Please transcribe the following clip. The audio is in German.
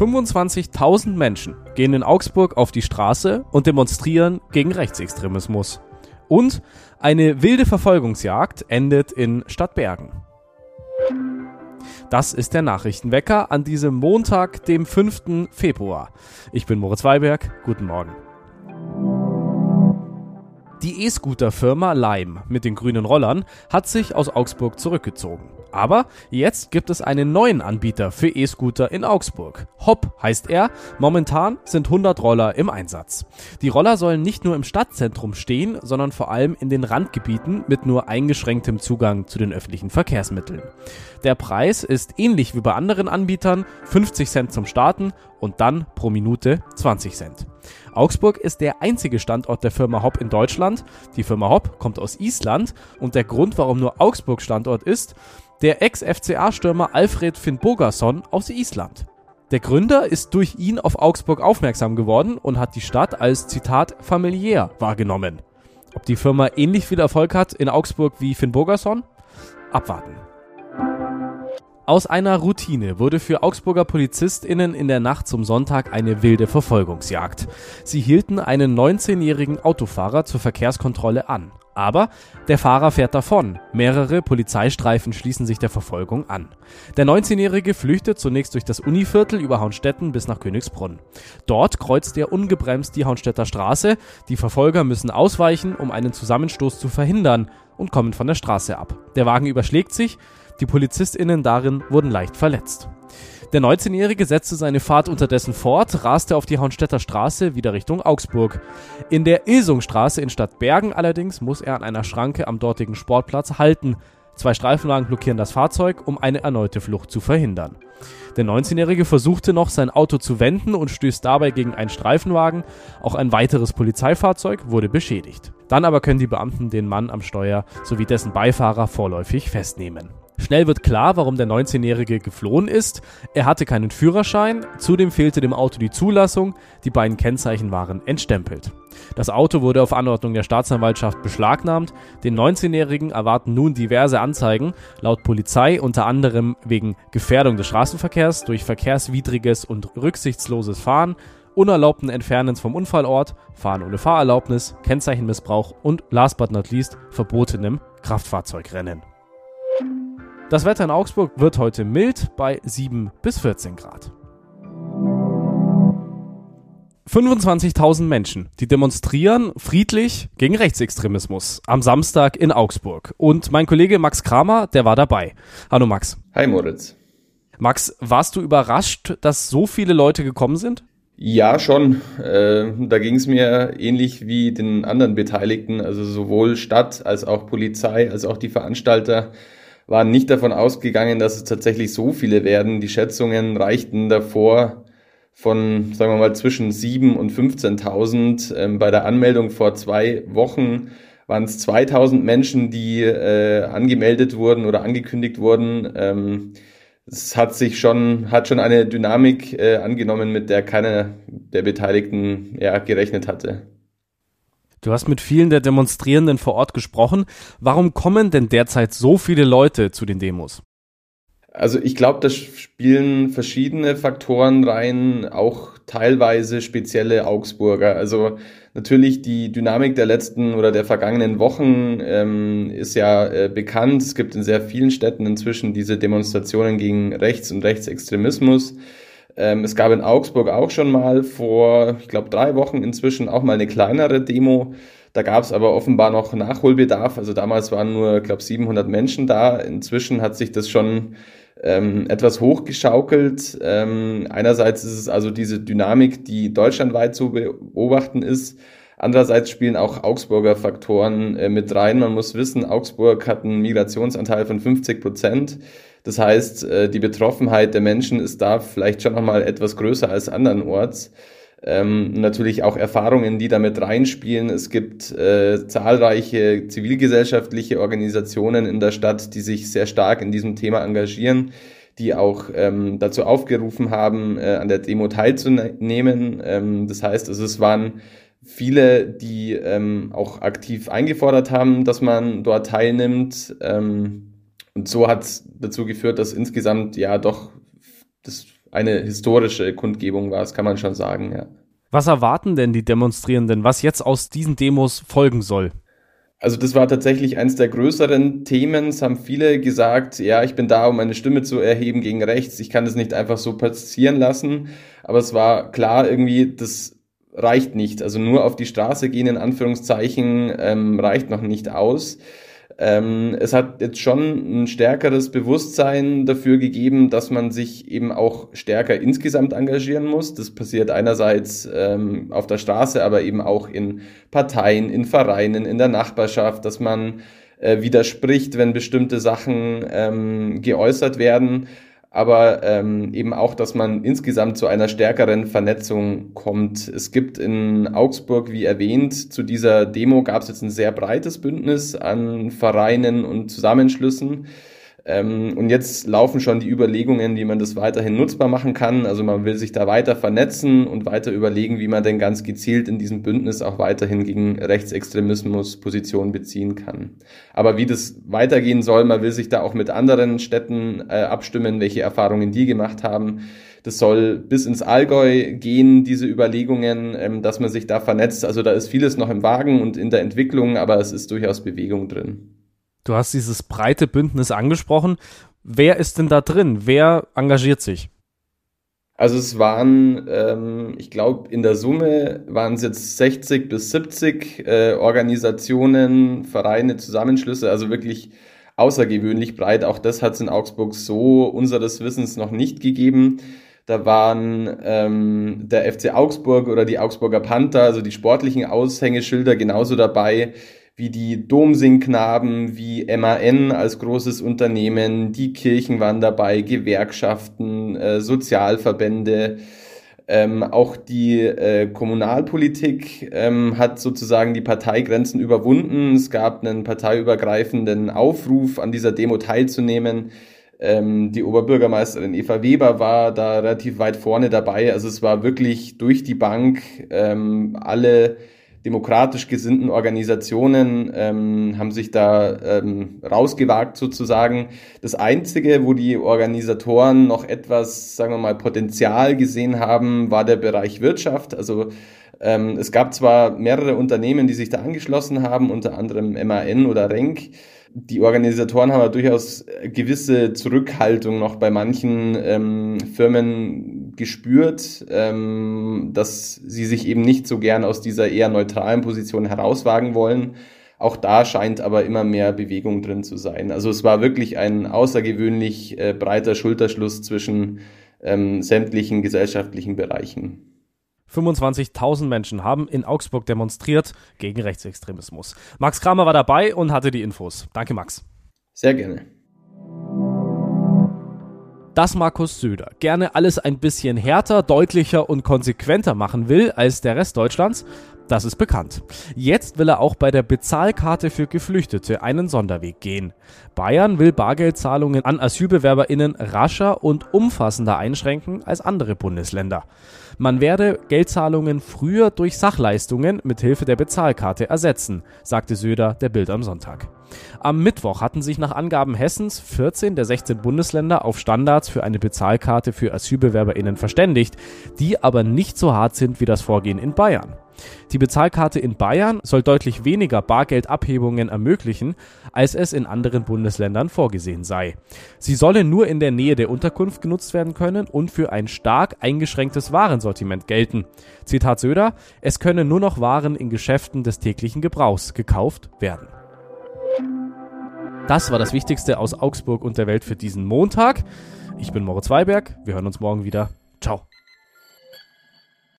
25.000 Menschen gehen in Augsburg auf die Straße und demonstrieren gegen Rechtsextremismus. Und eine wilde Verfolgungsjagd endet in Stadtbergen. Das ist der Nachrichtenwecker an diesem Montag, dem 5. Februar. Ich bin Moritz Weiberg. Guten Morgen. Die E-Scooter-Firma Lime mit den grünen Rollern hat sich aus Augsburg zurückgezogen. Aber jetzt gibt es einen neuen Anbieter für E-Scooter in Augsburg. Hop heißt er. Momentan sind 100 Roller im Einsatz. Die Roller sollen nicht nur im Stadtzentrum stehen, sondern vor allem in den Randgebieten mit nur eingeschränktem Zugang zu den öffentlichen Verkehrsmitteln. Der Preis ist ähnlich wie bei anderen Anbietern 50 Cent zum Starten und dann pro Minute 20 Cent. Augsburg ist der einzige Standort der Firma Hop in Deutschland. Die Firma Hop kommt aus Island und der Grund, warum nur Augsburg Standort ist, der Ex-FCA-Stürmer Alfred Finnbogason aus Island. Der Gründer ist durch ihn auf Augsburg aufmerksam geworden und hat die Stadt als Zitat familiär wahrgenommen. Ob die Firma ähnlich viel Erfolg hat in Augsburg wie Finn Bogerson? Abwarten. Aus einer Routine wurde für Augsburger PolizistInnen in der Nacht zum Sonntag eine wilde Verfolgungsjagd. Sie hielten einen 19-jährigen Autofahrer zur Verkehrskontrolle an. Aber der Fahrer fährt davon. Mehrere Polizeistreifen schließen sich der Verfolgung an. Der 19-Jährige flüchtet zunächst durch das Univiertel über Haunstetten bis nach Königsbrunn. Dort kreuzt er ungebremst die Haunstetter Straße. Die Verfolger müssen ausweichen, um einen Zusammenstoß zu verhindern und kommen von der Straße ab. Der Wagen überschlägt sich, die PolizistInnen darin wurden leicht verletzt. Der 19-Jährige setzte seine Fahrt unterdessen fort, raste auf die Haunstetter Straße wieder Richtung Augsburg. In der Ilsungstraße in Stadtbergen allerdings muss er an einer Schranke am dortigen Sportplatz halten. Zwei Streifenwagen blockieren das Fahrzeug, um eine erneute Flucht zu verhindern. Der 19-Jährige versuchte noch, sein Auto zu wenden und stößt dabei gegen einen Streifenwagen. Auch ein weiteres Polizeifahrzeug wurde beschädigt. Dann aber können die Beamten den Mann am Steuer sowie dessen Beifahrer vorläufig festnehmen. Schnell wird klar, warum der 19-Jährige geflohen ist. Er hatte keinen Führerschein, zudem fehlte dem Auto die Zulassung, die beiden Kennzeichen waren entstempelt. Das Auto wurde auf Anordnung der Staatsanwaltschaft beschlagnahmt. Den 19-Jährigen erwarten nun diverse Anzeigen, laut Polizei unter anderem wegen Gefährdung des Straßenverkehrs durch verkehrswidriges und rücksichtsloses Fahren, unerlaubten Entfernens vom Unfallort, Fahren ohne Fahrerlaubnis, Kennzeichenmissbrauch und last but not least verbotenem Kraftfahrzeugrennen. Das Wetter in Augsburg wird heute mild bei 7 bis 14 Grad. 25.000 Menschen, die demonstrieren friedlich gegen Rechtsextremismus am Samstag in Augsburg. Und mein Kollege Max Kramer, der war dabei. Hallo Max. Hi Moritz. Max, warst du überrascht, dass so viele Leute gekommen sind? Ja, schon. Äh, da ging es mir ähnlich wie den anderen Beteiligten, also sowohl Stadt als auch Polizei, als auch die Veranstalter waren nicht davon ausgegangen, dass es tatsächlich so viele werden. Die Schätzungen reichten davor von, sagen wir mal, zwischen 7.000 und 15.000. Ähm, bei der Anmeldung vor zwei Wochen waren es 2.000 Menschen, die äh, angemeldet wurden oder angekündigt wurden. Ähm, es hat sich schon, hat schon eine Dynamik äh, angenommen, mit der keiner der Beteiligten ja, gerechnet hatte. Du hast mit vielen der Demonstrierenden vor Ort gesprochen. Warum kommen denn derzeit so viele Leute zu den Demos? Also ich glaube, da spielen verschiedene Faktoren rein, auch teilweise spezielle Augsburger. Also natürlich die Dynamik der letzten oder der vergangenen Wochen ähm, ist ja äh, bekannt. Es gibt in sehr vielen Städten inzwischen diese Demonstrationen gegen Rechts- und Rechtsextremismus. Ähm, es gab in Augsburg auch schon mal vor, ich glaube, drei Wochen inzwischen auch mal eine kleinere Demo. Da gab es aber offenbar noch Nachholbedarf. Also damals waren nur, ich glaube, 700 Menschen da. Inzwischen hat sich das schon ähm, etwas hochgeschaukelt. Ähm, einerseits ist es also diese Dynamik, die deutschlandweit zu beobachten ist. Andererseits spielen auch Augsburger Faktoren äh, mit rein. Man muss wissen, Augsburg hat einen Migrationsanteil von 50 Prozent. Das heißt, äh, die Betroffenheit der Menschen ist da vielleicht schon nochmal etwas größer als andernorts. Ähm, natürlich auch Erfahrungen, die damit reinspielen. Es gibt äh, zahlreiche zivilgesellschaftliche Organisationen in der Stadt, die sich sehr stark in diesem Thema engagieren, die auch ähm, dazu aufgerufen haben, äh, an der Demo teilzunehmen. Ähm, das heißt, also es waren viele, die ähm, auch aktiv eingefordert haben, dass man dort teilnimmt. Ähm, und so hat es dazu geführt, dass insgesamt ja doch das eine historische Kundgebung war, das kann man schon sagen, ja. Was erwarten denn die Demonstrierenden, was jetzt aus diesen Demos folgen soll? Also das war tatsächlich eines der größeren Themen. Es haben viele gesagt, ja, ich bin da, um meine Stimme zu erheben gegen rechts. Ich kann das nicht einfach so passieren lassen. Aber es war klar irgendwie, das reicht nicht. Also nur auf die Straße gehen, in Anführungszeichen, ähm, reicht noch nicht aus. Ähm, es hat jetzt schon ein stärkeres Bewusstsein dafür gegeben, dass man sich eben auch stärker insgesamt engagieren muss. Das passiert einerseits ähm, auf der Straße, aber eben auch in Parteien, in Vereinen, in der Nachbarschaft, dass man äh, widerspricht, wenn bestimmte Sachen ähm, geäußert werden aber ähm, eben auch, dass man insgesamt zu einer stärkeren Vernetzung kommt. Es gibt in Augsburg, wie erwähnt, zu dieser Demo gab es jetzt ein sehr breites Bündnis an Vereinen und Zusammenschlüssen. Ähm, und jetzt laufen schon die Überlegungen, wie man das weiterhin nutzbar machen kann. Also man will sich da weiter vernetzen und weiter überlegen, wie man denn ganz gezielt in diesem Bündnis auch weiterhin gegen Rechtsextremismus Position beziehen kann. Aber wie das weitergehen soll, man will sich da auch mit anderen Städten äh, abstimmen, welche Erfahrungen die gemacht haben. Das soll bis ins Allgäu gehen, diese Überlegungen, ähm, dass man sich da vernetzt. Also da ist vieles noch im Wagen und in der Entwicklung, aber es ist durchaus Bewegung drin. Du hast dieses breite Bündnis angesprochen. Wer ist denn da drin? Wer engagiert sich? Also es waren, ähm, ich glaube, in der Summe waren es jetzt 60 bis 70 äh, Organisationen, Vereine, Zusammenschlüsse, also wirklich außergewöhnlich breit. Auch das hat es in Augsburg so unseres Wissens noch nicht gegeben. Da waren ähm, der FC Augsburg oder die Augsburger Panther, also die sportlichen Aushängeschilder genauso dabei wie die Domsingknaben, wie MAN als großes Unternehmen, die Kirchen waren dabei, Gewerkschaften, äh, Sozialverbände, ähm, auch die äh, Kommunalpolitik ähm, hat sozusagen die Parteigrenzen überwunden. Es gab einen parteiübergreifenden Aufruf, an dieser Demo teilzunehmen. Ähm, die Oberbürgermeisterin Eva Weber war da relativ weit vorne dabei. Also es war wirklich durch die Bank ähm, alle demokratisch gesinnten Organisationen ähm, haben sich da ähm, rausgewagt sozusagen. Das Einzige, wo die Organisatoren noch etwas, sagen wir mal, Potenzial gesehen haben, war der Bereich Wirtschaft. Also ähm, es gab zwar mehrere Unternehmen, die sich da angeschlossen haben, unter anderem MAN oder Renk, die Organisatoren haben aber durchaus gewisse Zurückhaltung noch bei manchen ähm, Firmen gespürt, ähm, dass sie sich eben nicht so gern aus dieser eher neutralen Position herauswagen wollen. Auch da scheint aber immer mehr Bewegung drin zu sein. Also es war wirklich ein außergewöhnlich äh, breiter Schulterschluss zwischen ähm, sämtlichen gesellschaftlichen Bereichen. 25.000 Menschen haben in Augsburg demonstriert gegen Rechtsextremismus. Max Kramer war dabei und hatte die Infos. Danke, Max. Sehr gerne. Dass Markus Söder gerne alles ein bisschen härter, deutlicher und konsequenter machen will als der Rest Deutschlands, das ist bekannt. Jetzt will er auch bei der Bezahlkarte für Geflüchtete einen Sonderweg gehen. Bayern will Bargeldzahlungen an Asylbewerberinnen rascher und umfassender einschränken als andere Bundesländer. Man werde Geldzahlungen früher durch Sachleistungen mit Hilfe der Bezahlkarte ersetzen, sagte Söder der Bild am Sonntag. Am Mittwoch hatten sich nach Angaben Hessens 14 der 16 Bundesländer auf Standards für eine Bezahlkarte für Asylbewerberinnen verständigt, die aber nicht so hart sind wie das Vorgehen in Bayern. Die Bezahlkarte in Bayern soll deutlich weniger Bargeldabhebungen ermöglichen, als es in anderen Bundesländern vorgesehen sei. Sie solle nur in der Nähe der Unterkunft genutzt werden können und für ein stark eingeschränktes Warensortiment gelten. Zitat Söder, es könne nur noch Waren in Geschäften des täglichen Gebrauchs gekauft werden. Das war das Wichtigste aus Augsburg und der Welt für diesen Montag. Ich bin Moritz Weiberg. Wir hören uns morgen wieder.